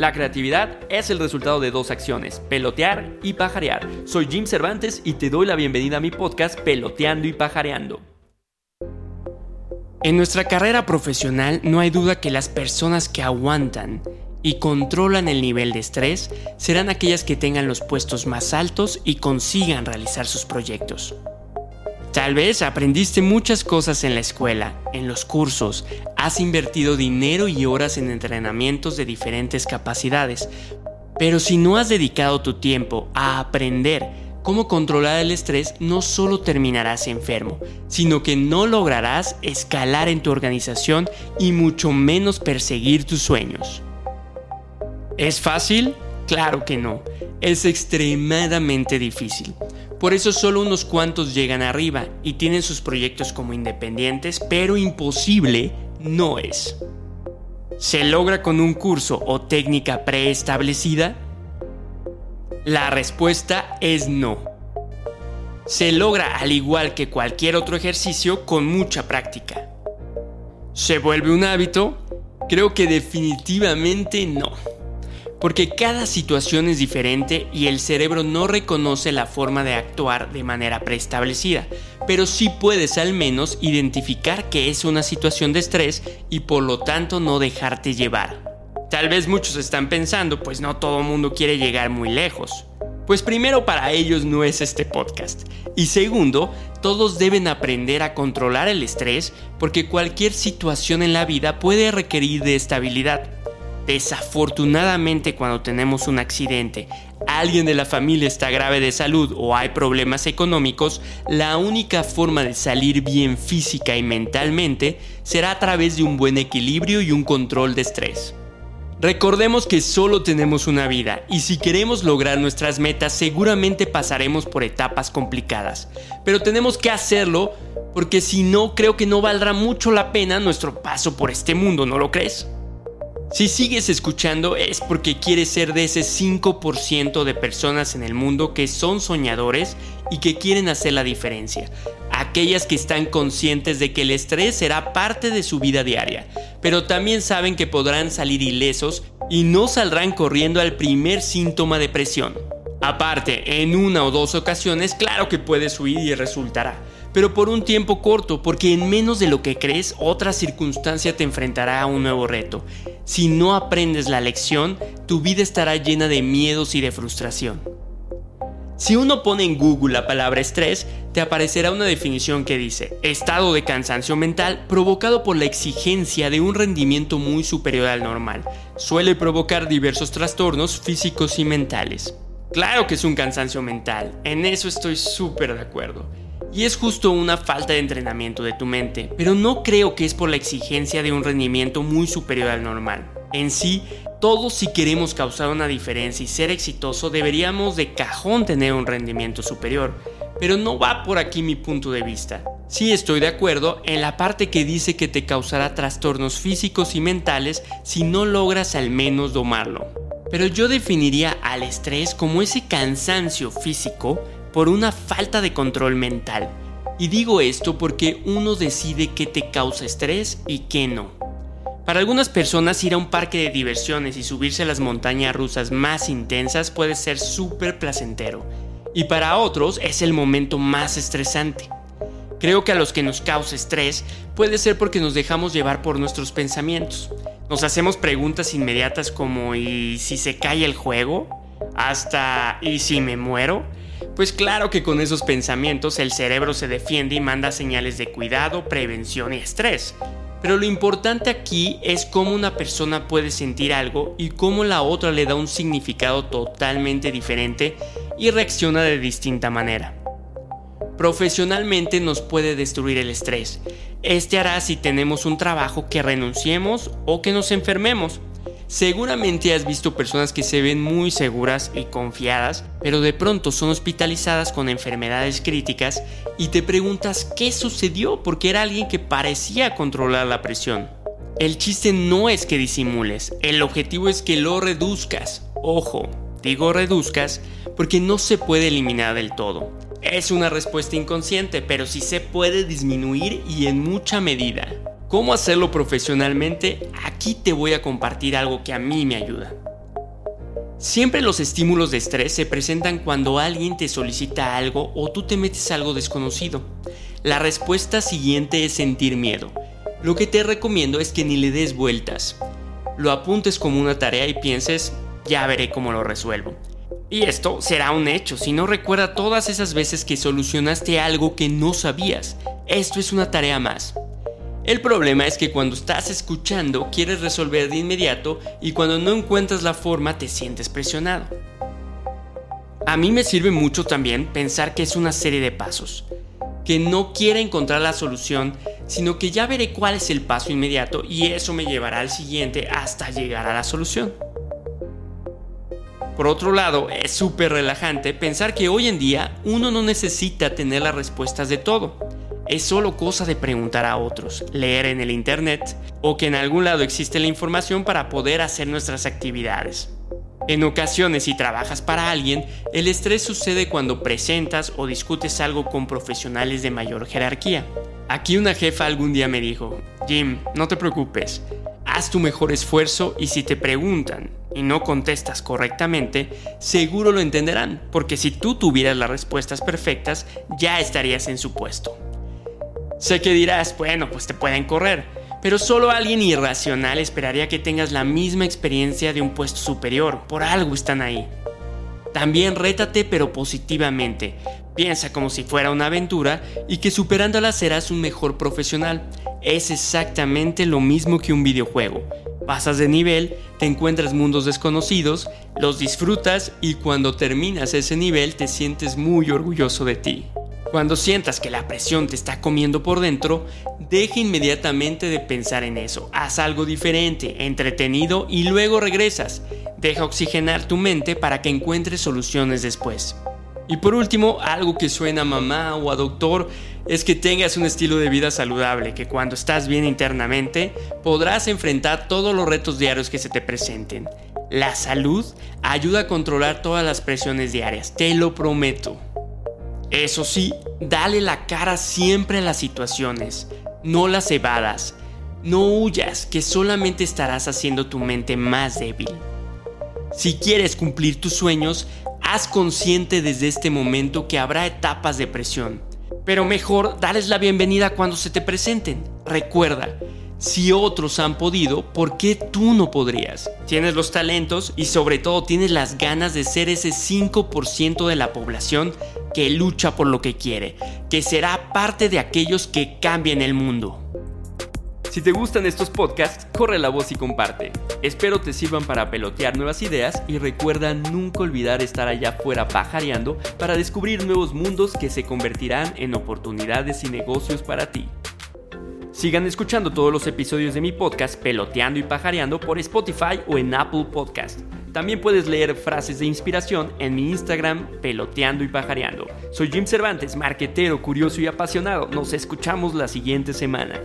La creatividad es el resultado de dos acciones, pelotear y pajarear. Soy Jim Cervantes y te doy la bienvenida a mi podcast Peloteando y Pajareando. En nuestra carrera profesional no hay duda que las personas que aguantan y controlan el nivel de estrés serán aquellas que tengan los puestos más altos y consigan realizar sus proyectos. Tal vez aprendiste muchas cosas en la escuela, en los cursos, has invertido dinero y horas en entrenamientos de diferentes capacidades, pero si no has dedicado tu tiempo a aprender cómo controlar el estrés, no solo terminarás enfermo, sino que no lograrás escalar en tu organización y mucho menos perseguir tus sueños. ¿Es fácil? Claro que no. Es extremadamente difícil. Por eso solo unos cuantos llegan arriba y tienen sus proyectos como independientes, pero imposible no es. ¿Se logra con un curso o técnica preestablecida? La respuesta es no. Se logra al igual que cualquier otro ejercicio con mucha práctica. ¿Se vuelve un hábito? Creo que definitivamente no porque cada situación es diferente y el cerebro no reconoce la forma de actuar de manera preestablecida, pero sí puedes al menos identificar que es una situación de estrés y por lo tanto no dejarte llevar. Tal vez muchos están pensando, pues no todo mundo quiere llegar muy lejos. Pues primero para ellos no es este podcast. Y segundo, todos deben aprender a controlar el estrés porque cualquier situación en la vida puede requerir de estabilidad. Desafortunadamente cuando tenemos un accidente, alguien de la familia está grave de salud o hay problemas económicos, la única forma de salir bien física y mentalmente será a través de un buen equilibrio y un control de estrés. Recordemos que solo tenemos una vida y si queremos lograr nuestras metas seguramente pasaremos por etapas complicadas, pero tenemos que hacerlo porque si no creo que no valdrá mucho la pena nuestro paso por este mundo, ¿no lo crees? Si sigues escuchando es porque quieres ser de ese 5% de personas en el mundo que son soñadores y que quieren hacer la diferencia. Aquellas que están conscientes de que el estrés será parte de su vida diaria, pero también saben que podrán salir ilesos y no saldrán corriendo al primer síntoma de presión. Aparte, en una o dos ocasiones, claro que puedes huir y resultará pero por un tiempo corto, porque en menos de lo que crees, otra circunstancia te enfrentará a un nuevo reto. Si no aprendes la lección, tu vida estará llena de miedos y de frustración. Si uno pone en Google la palabra estrés, te aparecerá una definición que dice, estado de cansancio mental provocado por la exigencia de un rendimiento muy superior al normal. Suele provocar diversos trastornos físicos y mentales. Claro que es un cansancio mental, en eso estoy súper de acuerdo. Y es justo una falta de entrenamiento de tu mente, pero no creo que es por la exigencia de un rendimiento muy superior al normal. En sí, todos si queremos causar una diferencia y ser exitoso deberíamos de cajón tener un rendimiento superior, pero no va por aquí mi punto de vista. Sí estoy de acuerdo en la parte que dice que te causará trastornos físicos y mentales si no logras al menos domarlo. Pero yo definiría al estrés como ese cansancio físico por una falta de control mental. Y digo esto porque uno decide qué te causa estrés y qué no. Para algunas personas ir a un parque de diversiones y subirse a las montañas rusas más intensas puede ser súper placentero. Y para otros es el momento más estresante. Creo que a los que nos causa estrés puede ser porque nos dejamos llevar por nuestros pensamientos. Nos hacemos preguntas inmediatas como ¿y si se cae el juego? Hasta ¿y si me muero? Pues claro que con esos pensamientos el cerebro se defiende y manda señales de cuidado, prevención y estrés. Pero lo importante aquí es cómo una persona puede sentir algo y cómo la otra le da un significado totalmente diferente y reacciona de distinta manera. Profesionalmente nos puede destruir el estrés. Este hará si tenemos un trabajo que renunciemos o que nos enfermemos. Seguramente has visto personas que se ven muy seguras y confiadas, pero de pronto son hospitalizadas con enfermedades críticas y te preguntas qué sucedió porque era alguien que parecía controlar la presión. El chiste no es que disimules, el objetivo es que lo reduzcas. Ojo, digo reduzcas porque no se puede eliminar del todo. Es una respuesta inconsciente, pero sí se puede disminuir y en mucha medida. ¿Cómo hacerlo profesionalmente? Aquí te voy a compartir algo que a mí me ayuda. Siempre los estímulos de estrés se presentan cuando alguien te solicita algo o tú te metes algo desconocido. La respuesta siguiente es sentir miedo. Lo que te recomiendo es que ni le des vueltas. Lo apuntes como una tarea y pienses, ya veré cómo lo resuelvo. Y esto será un hecho si no recuerda todas esas veces que solucionaste algo que no sabías. Esto es una tarea más. El problema es que cuando estás escuchando quieres resolver de inmediato y cuando no encuentras la forma te sientes presionado. A mí me sirve mucho también pensar que es una serie de pasos, que no quiere encontrar la solución, sino que ya veré cuál es el paso inmediato y eso me llevará al siguiente hasta llegar a la solución. Por otro lado, es súper relajante pensar que hoy en día uno no necesita tener las respuestas de todo es solo cosa de preguntar a otros, leer en el Internet o que en algún lado existe la información para poder hacer nuestras actividades. En ocasiones, si trabajas para alguien, el estrés sucede cuando presentas o discutes algo con profesionales de mayor jerarquía. Aquí una jefa algún día me dijo, Jim, no te preocupes, haz tu mejor esfuerzo y si te preguntan y no contestas correctamente, seguro lo entenderán, porque si tú tuvieras las respuestas perfectas, ya estarías en su puesto. Sé que dirás, bueno, pues te pueden correr, pero solo alguien irracional esperaría que tengas la misma experiencia de un puesto superior, por algo están ahí. También rétate pero positivamente, piensa como si fuera una aventura y que superándola serás un mejor profesional. Es exactamente lo mismo que un videojuego. Pasas de nivel, te encuentras mundos desconocidos, los disfrutas y cuando terminas ese nivel te sientes muy orgulloso de ti. Cuando sientas que la presión te está comiendo por dentro, deja inmediatamente de pensar en eso. Haz algo diferente, entretenido y luego regresas. Deja oxigenar tu mente para que encuentres soluciones después. Y por último, algo que suena a mamá o a doctor es que tengas un estilo de vida saludable, que cuando estás bien internamente podrás enfrentar todos los retos diarios que se te presenten. La salud ayuda a controlar todas las presiones diarias, te lo prometo. Eso sí, dale la cara siempre a las situaciones, no las evadas. No huyas, que solamente estarás haciendo tu mente más débil. Si quieres cumplir tus sueños, haz consciente desde este momento que habrá etapas de presión. Pero mejor darles la bienvenida cuando se te presenten. Recuerda, si otros han podido, ¿por qué tú no podrías? Tienes los talentos y sobre todo tienes las ganas de ser ese 5% de la población que lucha por lo que quiere, que será parte de aquellos que cambien el mundo. Si te gustan estos podcasts, corre la voz y comparte. Espero te sirvan para pelotear nuevas ideas y recuerda nunca olvidar estar allá afuera pajareando para descubrir nuevos mundos que se convertirán en oportunidades y negocios para ti. Sigan escuchando todos los episodios de mi podcast Peloteando y Pajareando por Spotify o en Apple Podcast. También puedes leer frases de inspiración en mi Instagram Peloteando y Pajareando. Soy Jim Cervantes, marquetero, curioso y apasionado. Nos escuchamos la siguiente semana.